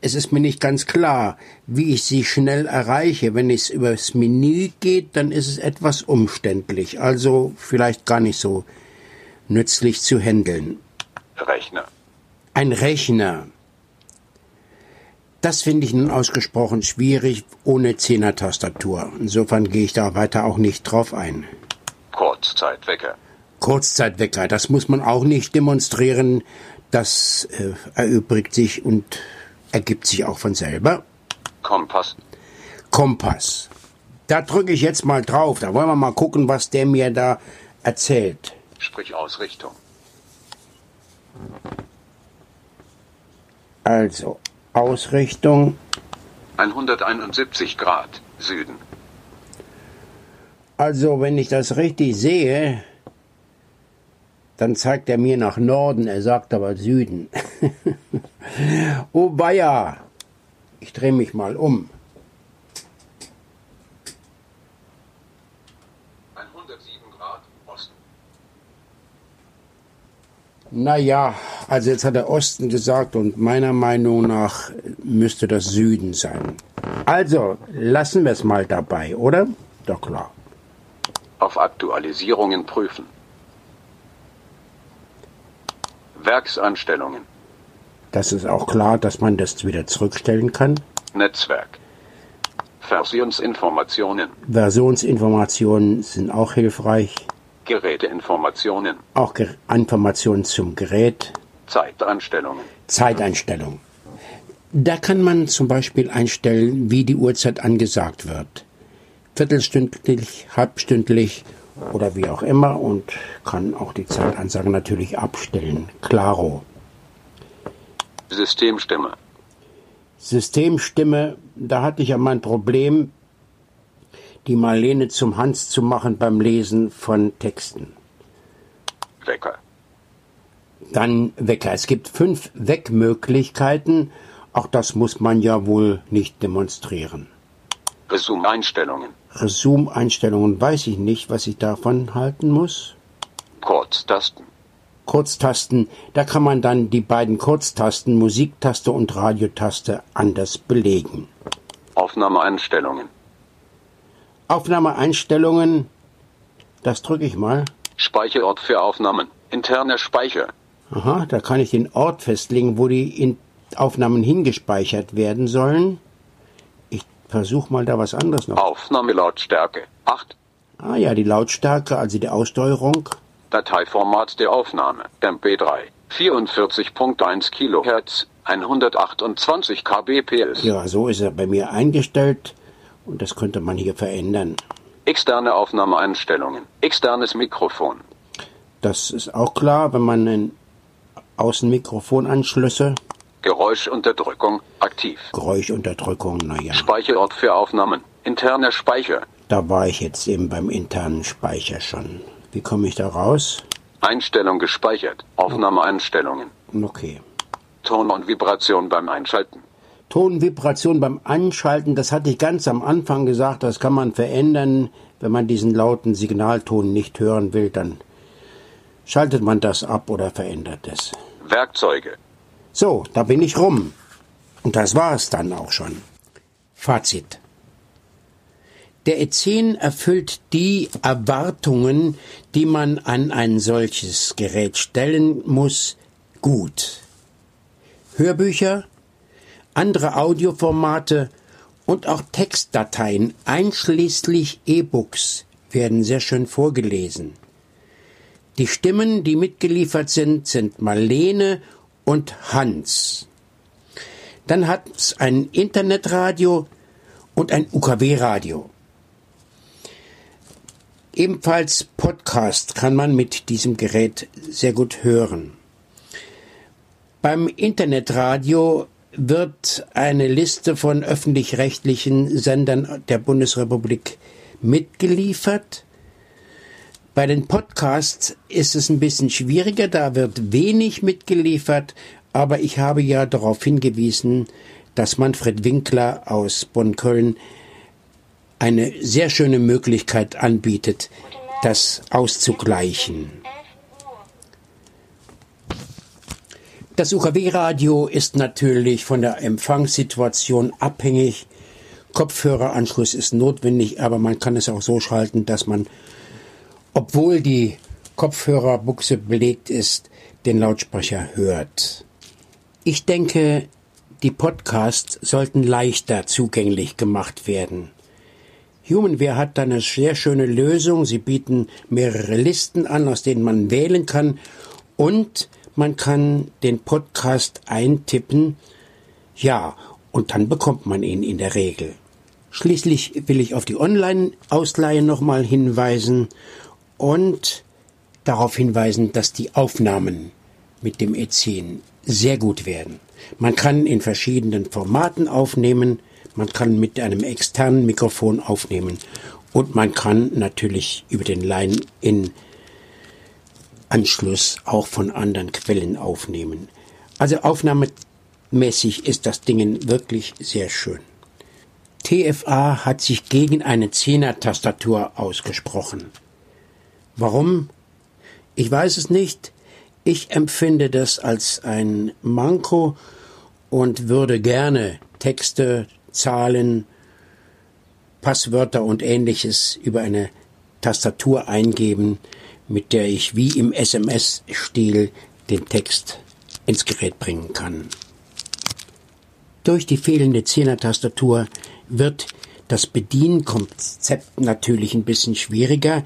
es ist mir nicht ganz klar, wie ich sie schnell erreiche. Wenn es übers Menü geht, dann ist es etwas umständlich, also vielleicht gar nicht so nützlich zu handeln. Rechner. Ein Rechner. Das finde ich nun ausgesprochen schwierig ohne Zehner-Tastatur. Insofern gehe ich da weiter auch nicht drauf ein. Kurzzeitwecker. Kurzzeitwecker, das muss man auch nicht demonstrieren. Das äh, erübrigt sich und ergibt sich auch von selber. Kompass. Kompass. Da drücke ich jetzt mal drauf. Da wollen wir mal gucken, was der mir da erzählt. Sprich Ausrichtung. Also, Ausrichtung 171 Grad Süden. Also, wenn ich das richtig sehe, dann zeigt er mir nach Norden, er sagt aber Süden. oh Bayer, ich drehe mich mal um. 107 Grad Osten. Naja, Also jetzt hat er Osten gesagt und meiner Meinung nach müsste das Süden sein. Also lassen wir es mal dabei, oder? Doch klar. Auf Aktualisierungen prüfen. Werksanstellungen. Das ist auch klar, dass man das wieder zurückstellen kann. Netzwerk. Versionsinformationen. Versionsinformationen sind auch hilfreich. Geräteinformationen. Auch Ge Informationen zum Gerät. Zeitanstellungen. Zeiteinstellung. Da kann man zum Beispiel einstellen, wie die Uhrzeit angesagt wird. Viertelstündlich, halbstündlich oder wie auch immer und kann auch die Zeitansage natürlich abstellen. Claro. Systemstimme. Systemstimme, da hatte ich ja mein Problem, die Marlene zum Hans zu machen beim Lesen von Texten. Wecker. Dann Wecker. Es gibt fünf Weckmöglichkeiten. Auch das muss man ja wohl nicht demonstrieren. Resume-Einstellungen. Resume-Einstellungen weiß ich nicht, was ich davon halten muss. Kurztasten. Kurztasten, da kann man dann die beiden Kurztasten Musiktaste und Radiotaste anders belegen. Aufnahmeeinstellungen. Aufnahmeeinstellungen, das drücke ich mal. Speicherort für Aufnahmen. Interner Speicher. Aha, da kann ich den Ort festlegen, wo die Aufnahmen hingespeichert werden sollen. Ich versuche mal da was anderes noch. Aufnahmelautstärke. 8. Ah ja, die Lautstärke, also die Aussteuerung. Dateiformat der Aufnahme. MP3. 44.1 Kilohertz. 128 kbps. Ja, so ist er bei mir eingestellt und das könnte man hier verändern. Externe Aufnahmeeinstellungen. Externes Mikrofon. Das ist auch klar, wenn man ein Außenmikrofonanschlüsse. Geräuschunterdrückung aktiv. Geräuschunterdrückung, naja. Speicherort für Aufnahmen. Interner Speicher. Da war ich jetzt eben beim internen Speicher schon. Wie komme ich da raus? Einstellung gespeichert. Aufnahmeeinstellungen. Okay. Ton und Vibration beim Einschalten. Tonvibration beim Anschalten, das hatte ich ganz am Anfang gesagt, das kann man verändern. Wenn man diesen lauten Signalton nicht hören will, dann schaltet man das ab oder verändert es. Werkzeuge. So, da bin ich rum. Und das war es dann auch schon. Fazit. Der E10 erfüllt die Erwartungen, die man an ein solches Gerät stellen muss, gut. Hörbücher, andere Audioformate und auch Textdateien einschließlich E-Books werden sehr schön vorgelesen. Die Stimmen, die mitgeliefert sind, sind Marlene und Hans. Dann hat es ein Internetradio und ein UKW-Radio. Ebenfalls Podcast kann man mit diesem Gerät sehr gut hören. Beim Internetradio wird eine Liste von öffentlich-rechtlichen Sendern der Bundesrepublik mitgeliefert. Bei den Podcasts ist es ein bisschen schwieriger, da wird wenig mitgeliefert, aber ich habe ja darauf hingewiesen, dass Manfred Winkler aus Bonn-Köln eine sehr schöne Möglichkeit anbietet, das auszugleichen. Das UKW-Radio ist natürlich von der Empfangssituation abhängig. Kopfhöreranschluss ist notwendig, aber man kann es auch so schalten, dass man, obwohl die Kopfhörerbuchse belegt ist, den Lautsprecher hört. Ich denke, die Podcasts sollten leichter zugänglich gemacht werden. Humanware hat da eine sehr schöne Lösung. Sie bieten mehrere Listen an, aus denen man wählen kann und man kann den Podcast eintippen. Ja, und dann bekommt man ihn in der Regel. Schließlich will ich auf die Online-Ausleihe nochmal hinweisen und darauf hinweisen, dass die Aufnahmen mit dem E10 sehr gut werden. Man kann in verschiedenen Formaten aufnehmen, man kann mit einem externen Mikrofon aufnehmen und man kann natürlich über den Line-In Anschluss auch von anderen Quellen aufnehmen. Also aufnahmemäßig ist das Ding wirklich sehr schön. TFA hat sich gegen eine Zehner-Tastatur ausgesprochen. Warum? Ich weiß es nicht. Ich empfinde das als ein Manko und würde gerne Texte, Zahlen, Passwörter und ähnliches über eine Tastatur eingeben, mit der ich wie im SMS-Stil den Text ins Gerät bringen kann. Durch die fehlende Zehner-Tastatur wird das Bedienkonzept natürlich ein bisschen schwieriger.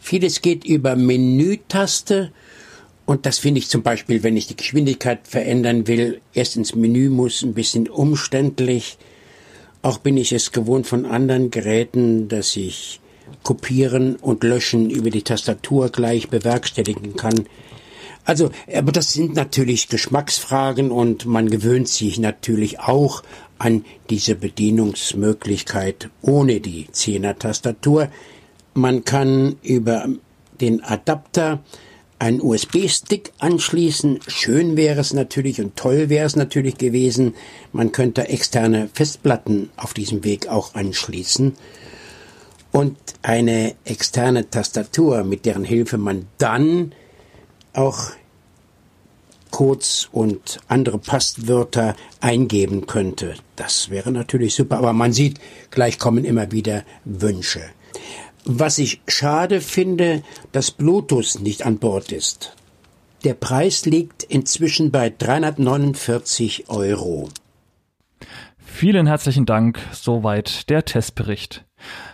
Vieles geht über Menütaste und das finde ich zum Beispiel, wenn ich die Geschwindigkeit verändern will, erst ins Menü muss, ein bisschen umständlich. Auch bin ich es gewohnt von anderen Geräten, dass ich kopieren und löschen über die Tastatur gleich bewerkstelligen kann. Also, aber das sind natürlich Geschmacksfragen und man gewöhnt sich natürlich auch an diese Bedienungsmöglichkeit ohne die Zehner-Tastatur. Man kann über den Adapter einen USB-Stick anschließen. Schön wäre es natürlich und toll wäre es natürlich gewesen. Man könnte externe Festplatten auf diesem Weg auch anschließen. Und eine externe Tastatur, mit deren Hilfe man dann auch Codes und andere Passwörter eingeben könnte. Das wäre natürlich super, aber man sieht, gleich kommen immer wieder Wünsche. Was ich schade finde, dass Bluetooth nicht an Bord ist. Der Preis liegt inzwischen bei 349 Euro. Vielen herzlichen Dank. Soweit der Testbericht.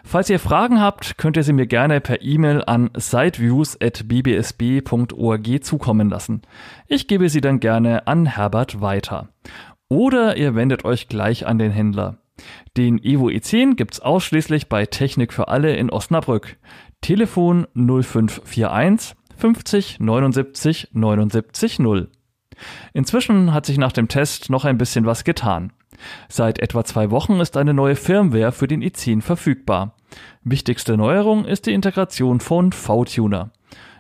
Falls ihr Fragen habt, könnt ihr sie mir gerne per E-Mail an siteviews.bbsb.org zukommen lassen. Ich gebe sie dann gerne an Herbert weiter. Oder ihr wendet euch gleich an den Händler. Den Evo E10 gibt's ausschließlich bei Technik für alle in Osnabrück. Telefon 0541 50 79 79 0. Inzwischen hat sich nach dem Test noch ein bisschen was getan. Seit etwa zwei Wochen ist eine neue Firmware für den i10 verfügbar. Wichtigste Neuerung ist die Integration von VTuner.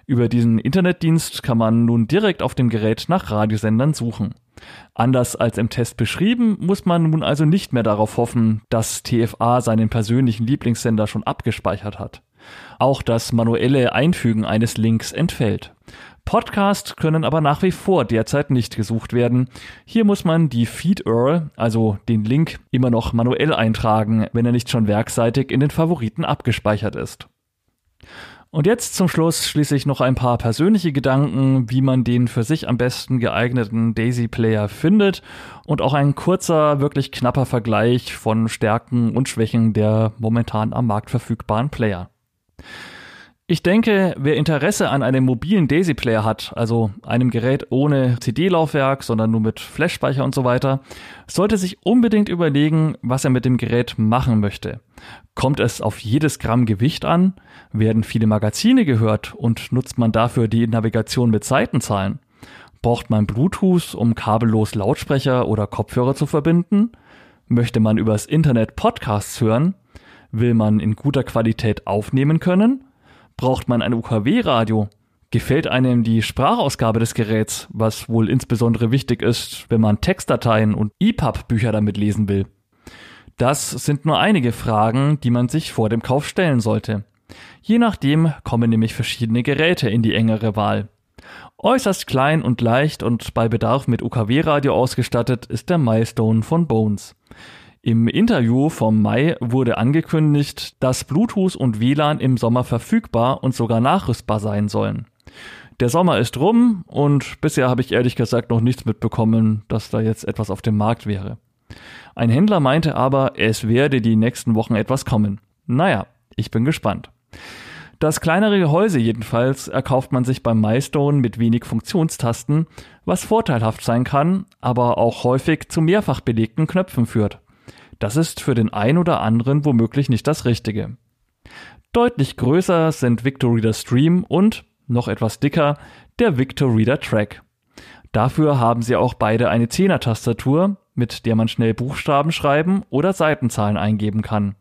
Über diesen Internetdienst kann man nun direkt auf dem Gerät nach Radiosendern suchen. Anders als im Test beschrieben, muss man nun also nicht mehr darauf hoffen, dass TFA seinen persönlichen Lieblingssender schon abgespeichert hat. Auch das manuelle Einfügen eines Links entfällt. Podcasts können aber nach wie vor derzeit nicht gesucht werden. Hier muss man die Feed-URL, also den Link, immer noch manuell eintragen, wenn er nicht schon werkseitig in den Favoriten abgespeichert ist. Und jetzt zum Schluss schließlich noch ein paar persönliche Gedanken, wie man den für sich am besten geeigneten Daisy Player findet und auch ein kurzer, wirklich knapper Vergleich von Stärken und Schwächen der momentan am Markt verfügbaren Player. Ich denke, wer Interesse an einem mobilen Daisy-Player hat, also einem Gerät ohne CD-Laufwerk, sondern nur mit Flash-Speicher und so weiter, sollte sich unbedingt überlegen, was er mit dem Gerät machen möchte. Kommt es auf jedes Gramm Gewicht an? Werden viele Magazine gehört und nutzt man dafür die Navigation mit Seitenzahlen? Braucht man Bluetooth, um kabellos Lautsprecher oder Kopfhörer zu verbinden? Möchte man übers Internet Podcasts hören? Will man in guter Qualität aufnehmen können? Braucht man ein UKW-Radio? Gefällt einem die Sprachausgabe des Geräts, was wohl insbesondere wichtig ist, wenn man Textdateien und EPUB-Bücher damit lesen will? Das sind nur einige Fragen, die man sich vor dem Kauf stellen sollte. Je nachdem kommen nämlich verschiedene Geräte in die engere Wahl. Äußerst klein und leicht und bei Bedarf mit UKW-Radio ausgestattet ist der Milestone von Bones. Im Interview vom Mai wurde angekündigt, dass Bluetooth und WLAN im Sommer verfügbar und sogar nachrüstbar sein sollen. Der Sommer ist rum und bisher habe ich ehrlich gesagt noch nichts mitbekommen, dass da jetzt etwas auf dem Markt wäre. Ein Händler meinte aber, es werde die nächsten Wochen etwas kommen. Naja, ich bin gespannt. Das kleinere Gehäuse jedenfalls erkauft man sich beim Milestone mit wenig Funktionstasten, was vorteilhaft sein kann, aber auch häufig zu mehrfach belegten Knöpfen führt. Das ist für den ein oder anderen womöglich nicht das Richtige. Deutlich größer sind Victor Reader Stream und, noch etwas dicker, der Victor Reader Track. Dafür haben sie auch beide eine Zehner-Tastatur, mit der man schnell Buchstaben schreiben oder Seitenzahlen eingeben kann.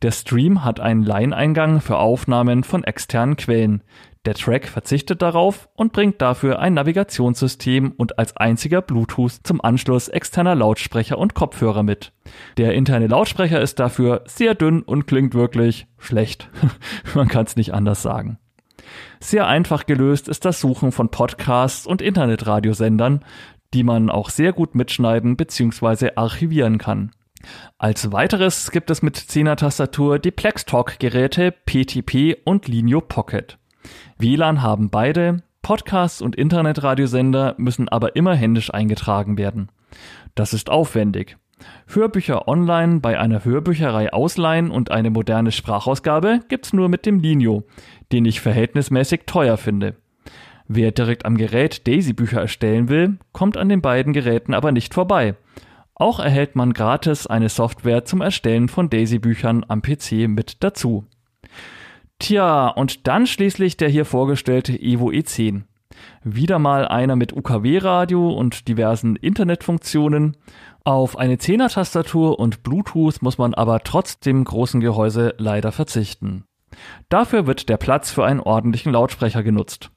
Der Stream hat einen Line-Eingang für Aufnahmen von externen Quellen, der Track verzichtet darauf und bringt dafür ein Navigationssystem und als einziger Bluetooth zum Anschluss externer Lautsprecher und Kopfhörer mit. Der interne Lautsprecher ist dafür sehr dünn und klingt wirklich schlecht. Man kann es nicht anders sagen. Sehr einfach gelöst ist das Suchen von Podcasts und Internetradiosendern, die man auch sehr gut mitschneiden bzw. archivieren kann. Als weiteres gibt es mit 10er Tastatur die Plextalk-Geräte PTP und Linio Pocket. WLAN haben beide, Podcasts und Internetradiosender müssen aber immer händisch eingetragen werden. Das ist aufwendig. Hörbücher online bei einer Hörbücherei ausleihen und eine moderne Sprachausgabe gibt's nur mit dem Linio, den ich verhältnismäßig teuer finde. Wer direkt am Gerät Daisy-Bücher erstellen will, kommt an den beiden Geräten aber nicht vorbei. Auch erhält man gratis eine Software zum Erstellen von Daisy-Büchern am PC mit dazu. Tja, und dann schließlich der hier vorgestellte Evo E10. Wieder mal einer mit UKW-Radio und diversen Internetfunktionen. Auf eine 10er-Tastatur und Bluetooth muss man aber trotz dem großen Gehäuse leider verzichten. Dafür wird der Platz für einen ordentlichen Lautsprecher genutzt.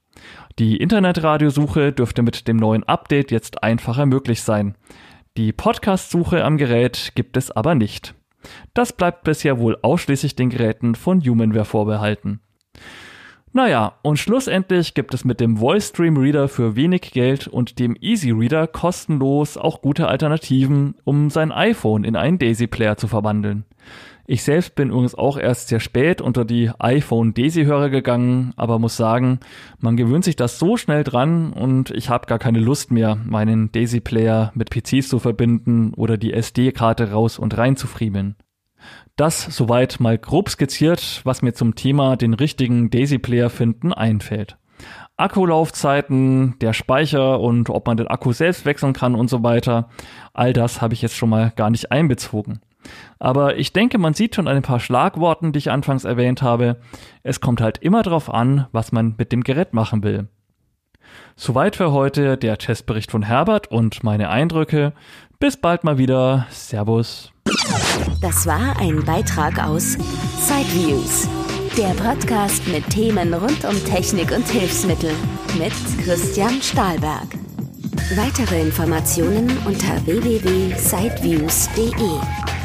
Die Internetradiosuche dürfte mit dem neuen Update jetzt einfacher möglich sein. Die Podcast-Suche am Gerät gibt es aber nicht. Das bleibt bisher wohl ausschließlich den Geräten von Humanware vorbehalten. Naja, und schlussendlich gibt es mit dem Voice Stream Reader für wenig Geld und dem Easy Reader kostenlos auch gute Alternativen, um sein iPhone in einen Daisy Player zu verwandeln. Ich selbst bin übrigens auch erst sehr spät unter die iPhone Daisy-Hörer gegangen, aber muss sagen, man gewöhnt sich das so schnell dran und ich habe gar keine Lust mehr, meinen Daisy-Player mit PCs zu verbinden oder die SD-Karte raus und rein zu friemeln. Das soweit mal grob skizziert, was mir zum Thema den richtigen Daisy-Player finden einfällt. Akkulaufzeiten, der Speicher und ob man den Akku selbst wechseln kann und so weiter, all das habe ich jetzt schon mal gar nicht einbezogen. Aber ich denke, man sieht schon an ein paar Schlagworten, die ich anfangs erwähnt habe. Es kommt halt immer darauf an, was man mit dem Gerät machen will. Soweit für heute der Testbericht von Herbert und meine Eindrücke. Bis bald mal wieder. Servus. Das war ein Beitrag aus Sideviews, der Podcast mit Themen rund um Technik und Hilfsmittel mit Christian Stahlberg. Weitere Informationen unter www.sideviews.de.